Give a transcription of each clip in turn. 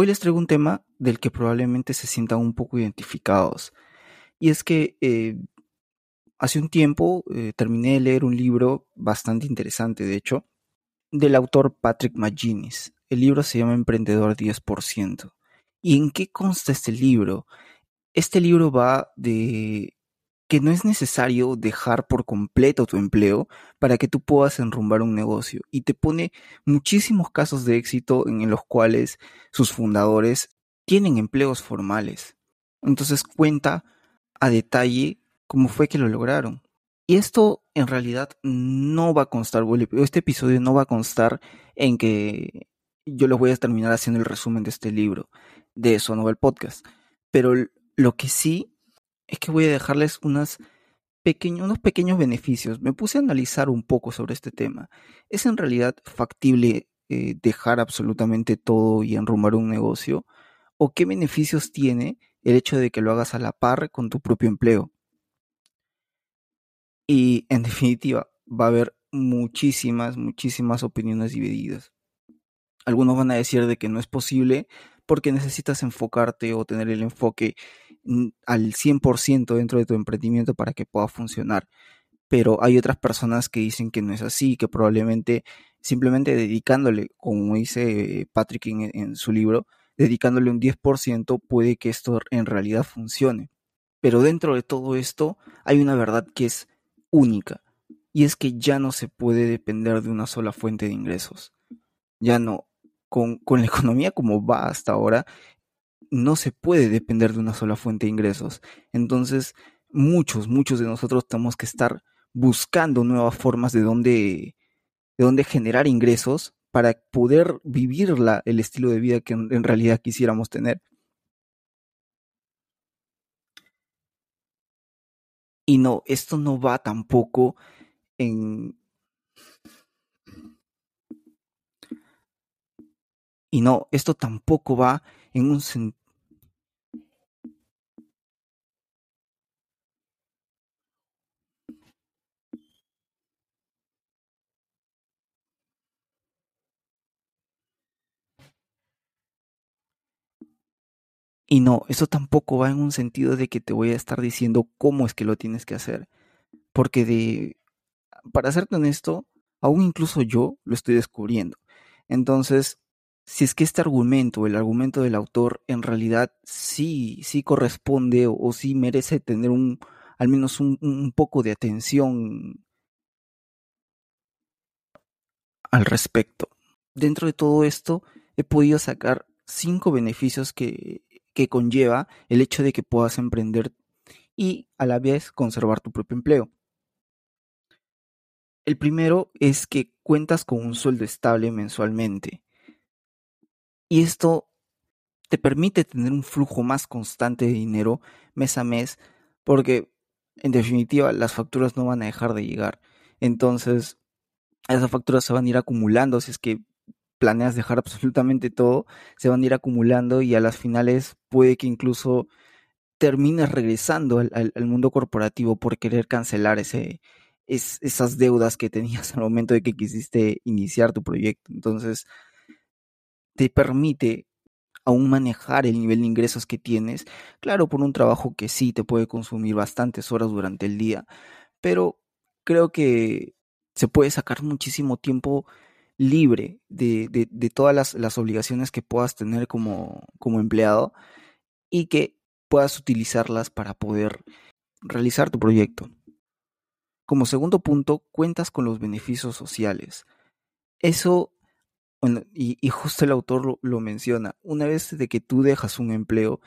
Hoy les traigo un tema del que probablemente se sientan un poco identificados. Y es que eh, hace un tiempo eh, terminé de leer un libro bastante interesante, de hecho, del autor Patrick McGuinness. El libro se llama Emprendedor 10%. ¿Y en qué consta este libro? Este libro va de que no es necesario dejar por completo tu empleo para que tú puedas enrumbar un negocio y te pone muchísimos casos de éxito en los cuales sus fundadores tienen empleos formales. Entonces cuenta a detalle cómo fue que lo lograron. Y esto en realidad no va a constar, este episodio no va a constar en que yo les voy a terminar haciendo el resumen de este libro, de eso no va el podcast. Pero lo que sí es que voy a dejarles unas unos pequeños beneficios. Me puse a analizar un poco sobre este tema. ¿Es en realidad factible eh, dejar absolutamente todo y enrumbar un negocio? ¿O qué beneficios tiene el hecho de que lo hagas a la par con tu propio empleo? Y en definitiva, va a haber muchísimas, muchísimas opiniones divididas. Algunos van a decir de que no es posible porque necesitas enfocarte o tener el enfoque al 100% dentro de tu emprendimiento para que pueda funcionar. Pero hay otras personas que dicen que no es así, que probablemente simplemente dedicándole, como dice Patrick en, en su libro, dedicándole un 10% puede que esto en realidad funcione. Pero dentro de todo esto hay una verdad que es única y es que ya no se puede depender de una sola fuente de ingresos. Ya no, con, con, la economía como va hasta ahora, no se puede depender de una sola fuente de ingresos. Entonces, muchos, muchos de nosotros tenemos que estar buscando nuevas formas de dónde, de dónde generar ingresos para poder vivir el estilo de vida que en, en realidad quisiéramos tener. Y no, esto no va tampoco en... Y no, esto tampoco va en un sentido Y no, eso tampoco va en un sentido de que te voy a estar diciendo cómo es que lo tienes que hacer. Porque de, para serte honesto, aún incluso yo lo estoy descubriendo. Entonces, si es que este argumento, el argumento del autor, en realidad sí, sí corresponde o, sí merece tener un, al menos un, un poco de atención al respecto. Dentro de todo esto, he podido sacar cinco beneficios que que conlleva el hecho de que puedas emprender y a la vez conservar tu propio empleo. El primero es que cuentas con un sueldo estable mensualmente. Y esto te permite tener un flujo más constante de dinero mes a mes, porque en definitiva las facturas no van a dejar de llegar. Entonces, esas facturas se van a ir acumulando si es que planeas dejar absolutamente todo, se van a ir acumulando y a las finales puede que incluso termines regresando al, mundo corporativo por querer cancelar ese, esas deudas que tenías al momento de que quisiste iniciar tu proyecto. Entonces, te permite aún manejar el nivel de ingresos que tienes, claro, por un trabajo que sí te puede consumir bastantes horas durante el día, pero creo que se puede sacar muchísimo tiempo libre de, de, todas las, las, obligaciones que puedas tener como, como empleado y que puedas utilizarlas para poder realizar tu proyecto. Como segundo punto, cuentas con los beneficios sociales. Eso, bueno, y, y justo el autor lo, lo, menciona, una vez de que tú dejas un empleo,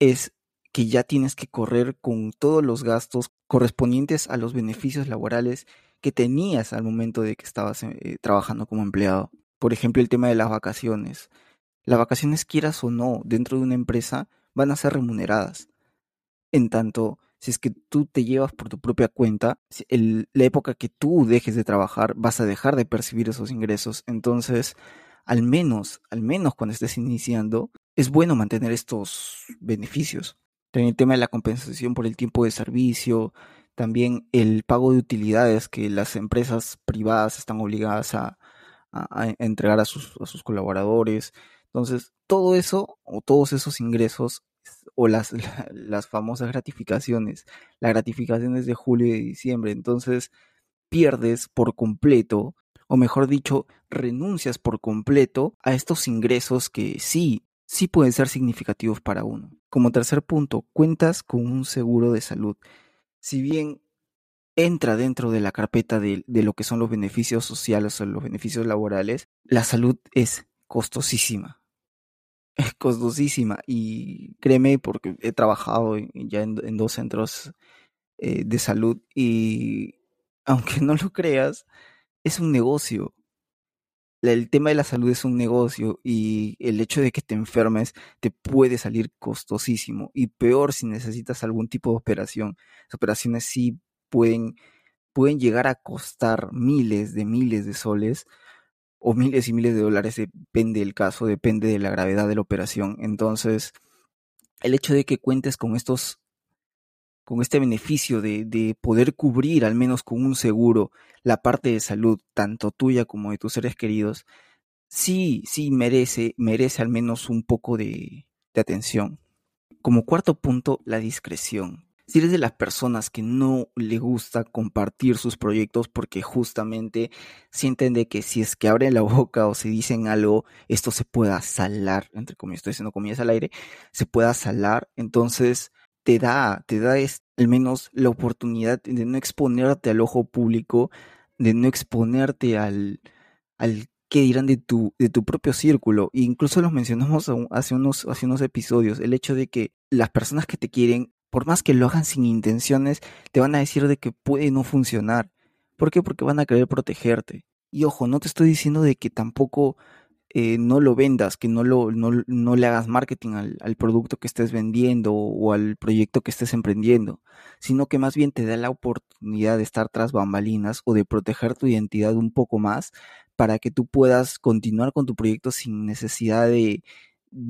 es que ya tienes que correr con todos los gastos correspondientes a los beneficios laborales que tenías al momento de que estabas eh, trabajando como empleado. Por ejemplo, el tema de las vacaciones. Las vacaciones, quieras o no, dentro de una empresa, van a ser remuneradas. En tanto, si es que tú te llevas por tu propia cuenta, la época que tú dejes de trabajar, vas a dejar de percibir esos ingresos. Entonces, al menos, al menos cuando estés iniciando, es bueno mantener estos beneficios. También el tema de la compensación por el tiempo de servicio, también el pago de utilidades que las empresas privadas están obligadas a entregar a sus, a sus, colaboradores, Entonces, todo eso o todos esos ingresos o las, las famosas gratificaciones, las gratificaciones de julio y diciembre, entonces pierdes por completo, o mejor dicho, renuncias por completo a estos ingresos que sí, sí pueden ser significativos para uno. Como tercer punto, cuentas con un seguro de salud. Si bien entra dentro de la carpeta de, de lo que son los beneficios sociales o los beneficios laborales, la salud es costosísima. Costosísima y créeme porque he trabajado ya en, en dos centros eh, de salud y aunque no lo creas, es un negocio. El tema de la salud es un negocio y el hecho de que te enfermes te puede salir costosísimo y peor si necesitas algún tipo de operación. Las operaciones sí pueden, pueden llegar a costar miles de miles de soles o miles y miles de dólares, depende del caso, depende de la gravedad de la operación. Entonces, el hecho de que cuentes con estos con este beneficio de, de, poder cubrir, al menos con un seguro, la parte de salud, tanto tuya como de tus seres queridos, sí, sí merece, merece al menos un poco de, de atención. Como cuarto punto, la discreción. Si eres de las personas que no le gusta compartir sus proyectos porque justamente sienten de que si es que abren la boca o se dicen algo, esto se pueda salar, entre comillas, estoy diciendo comillas al aire, se pueda salar, entonces te da, te da al menos la oportunidad de no exponerte al ojo público, de no exponerte al, al qué dirán de tu, de tu propio círculo. E incluso los mencionamos hace unos, hace unos episodios, el hecho de que las personas que te quieren, por más que lo hagan sin intenciones, te van a decir de que puede no funcionar. ¿Por qué? Porque van a querer protegerte. Y ojo, no te estoy diciendo de que tampoco eh, no lo vendas, que no, lo, no, no le hagas marketing al, producto que estés vendiendo o al proyecto que estés emprendiendo, sino que más bien te da la oportunidad de estar tras bambalinas o de proteger tu identidad un poco más para que tú puedas continuar con tu proyecto sin necesidad de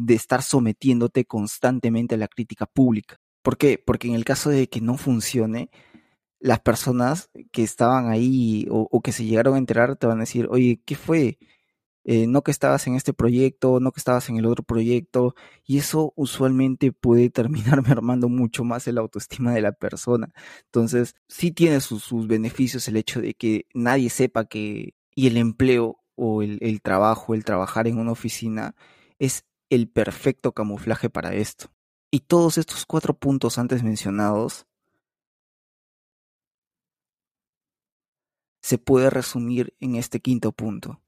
estar sometiéndote constantemente a la crítica pública. ¿Por qué? Porque en el caso de que no funcione, las personas que estaban ahí o, que se llegaron a enterar te van a decir, oye, ¿qué fue? eh, no que estabas en este proyecto, no que estabas en el otro proyecto, y eso usualmente puede terminar mermando mucho más el autoestima de la persona. Entonces, sí tiene sus, sus beneficios el hecho de que nadie sepa que, y el empleo o el, el trabajo, el trabajar en una oficina, es el perfecto camuflaje para esto. Y todos estos cuatro puntos antes mencionados se puede resumir en este quinto punto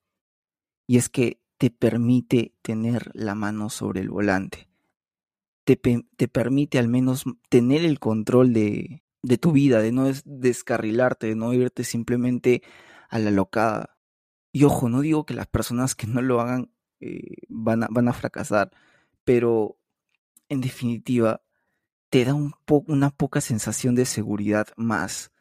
y es que te permite tener la mano sobre el volante. Te, te permite al menos tener el control de, de, tu vida, de no descarrilarte, de no irte simplemente a la locada. Y ojo, no digo que las personas que no lo hagan eh, van, a, van a fracasar, pero en definitiva te da una poca sensación de seguridad más,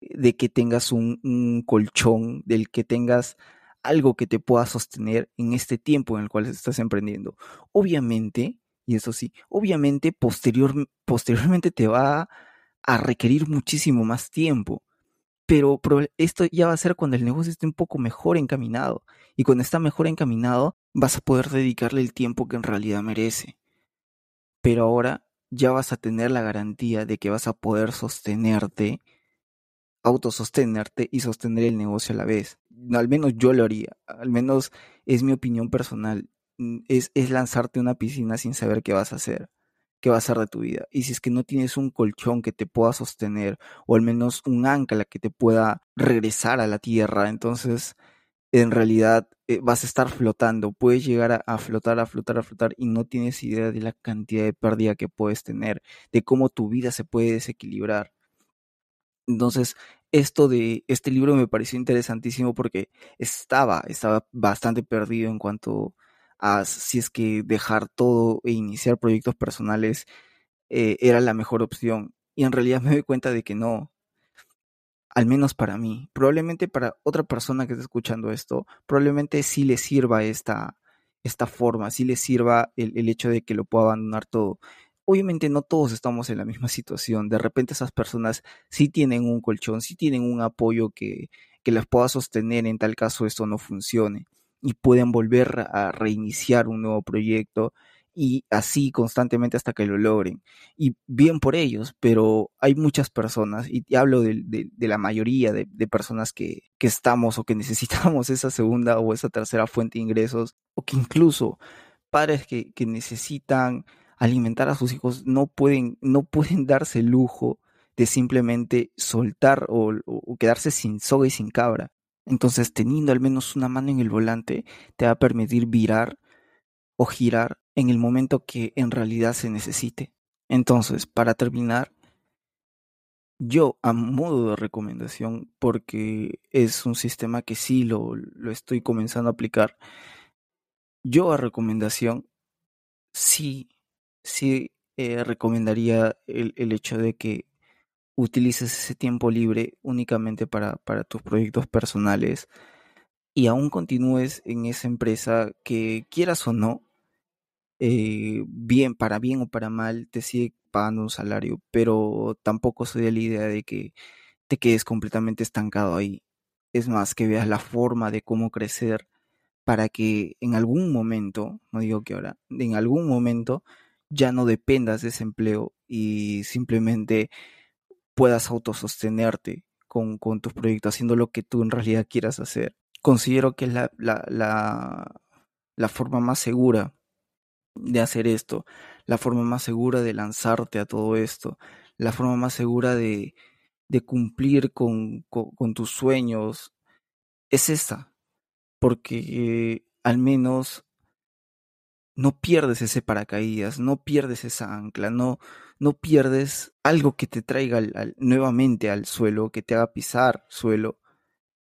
de que tengas un, un colchón, del que tengas algo que te pueda sostener en este tiempo en el cual estás emprendiendo. Obviamente, y eso sí, obviamente posterior, posteriormente te va a requerir muchísimo más tiempo. Pero esto ya va a ser cuando el negocio esté un poco mejor encaminado. Y cuando está mejor encaminado, vas a poder dedicarle el tiempo que en realidad merece. Pero ahora ya vas a tener la garantía de que vas a poder sostenerte autosostenerte y sostener el negocio a la vez. Al menos yo lo haría, al menos es mi opinión personal. Mm, es, es lanzarte a una piscina sin saber qué vas a hacer, qué va a hacer de tu vida. Y si es que no tienes un colchón que te pueda sostener, o al menos un ancla que te pueda regresar a la tierra, entonces en realidad eh, vas a estar flotando, puedes llegar a, flotar, a flotar, a flotar y no tienes idea de la cantidad de pérdida que puedes tener, de cómo tu vida se puede desequilibrar. Entonces, esto de este libro me pareció interesantísimo porque estaba, estaba bastante perdido en cuanto a si es que dejar todo e iniciar proyectos personales eh, era la mejor opción. Y en realidad me doy cuenta de que no, al menos para mí. Probablemente para otra persona que esté escuchando esto, probablemente sí le sirva esta, esta forma, sí le sirva el, el hecho de que lo pueda abandonar todo obviamente no todos estamos en la misma situación. De repente esas personas sí tienen un colchón, sí tienen un apoyo que, que les pueda sostener en tal caso esto no funcione. y pueden volver a reiniciar un nuevo proyecto y así constantemente hasta que lo logren. Y bien por ellos, pero hay muchas personas, y hablo de, la mayoría de, personas que, estamos o que necesitamos esa segunda o esa tercera fuente de ingresos, o que incluso padres que, necesitan alimentar a sus hijos no pueden, no pueden darse el lujo de simplemente soltar o, o quedarse sin soga y sin cabra. Entonces, teniendo al menos una mano en el volante, te va a permitir virar o girar en el momento que en realidad se necesite. Entonces, para terminar, yo a modo de recomendación, porque es un sistema que sí lo, lo estoy comenzando a aplicar, yo a recomendación sí, sí eh, recomendaría el, el, hecho de que utilices ese tiempo libre únicamente para, para tus proyectos personales y aún continúes en esa empresa que quieras o no, eh, bien, para bien o para mal, te sigue pagando un salario, pero tampoco soy de la idea de que te quedes completamente estancado ahí. Es más, que veas la forma de cómo crecer para que en algún momento, no digo que ahora, en algún momento ya no dependas de ese empleo y simplemente puedas autosostenerte con, con tus proyectos, haciendo lo que tú en realidad quieras hacer. Considero que es la, la, la, la forma más segura de hacer esto, la forma más segura de lanzarte a todo esto, la forma más segura de, de cumplir con, con, tus sueños, es esa, porque al menos no pierdes ese paracaídas, no pierdes esa ancla, no, no pierdes algo que te traiga nuevamente al suelo, que te haga pisar suelo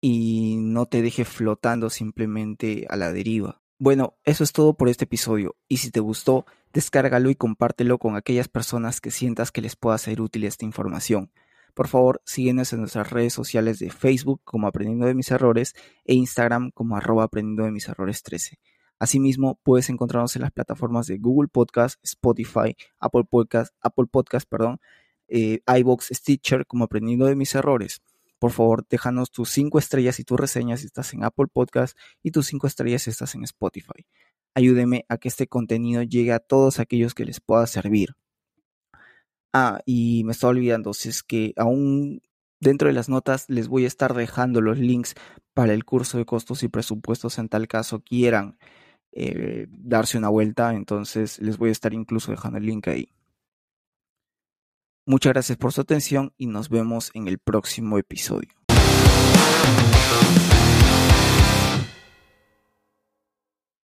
y no te deje flotando simplemente a la deriva. Bueno, eso es todo por este episodio, y si te gustó, descárgalo y compártelo con aquellas personas que sientas que les pueda ser útil esta información. Por favor, síguenos en nuestras redes sociales de Facebook como Aprendiendo de mis Errores e Instagram como arroba Aprendiendo de mis Errores 13. Asimismo, puedes encontrarnos en las plataformas de Google Podcast, Spotify, Apple Podcast, Apple Podcast, perdón, eh, iBox, Stitcher como Aprendiendo de mis Errores por favor, déjanos tus cinco estrellas y tus reseñas si estás en Apple Podcast y tus cinco estrellas si estás en Spotify. Ayúdeme a que este contenido llegue a todos aquellos que les pueda servir. Ah, y me estaba olvidando, si es que aún dentro de las notas les voy a estar dejando los links para el curso de costos y presupuestos en tal caso quieran eh, darse una vuelta, entonces les voy a estar incluso dejando el link ahí. Muchas gracias por su atención y nos vemos en el próximo episodio.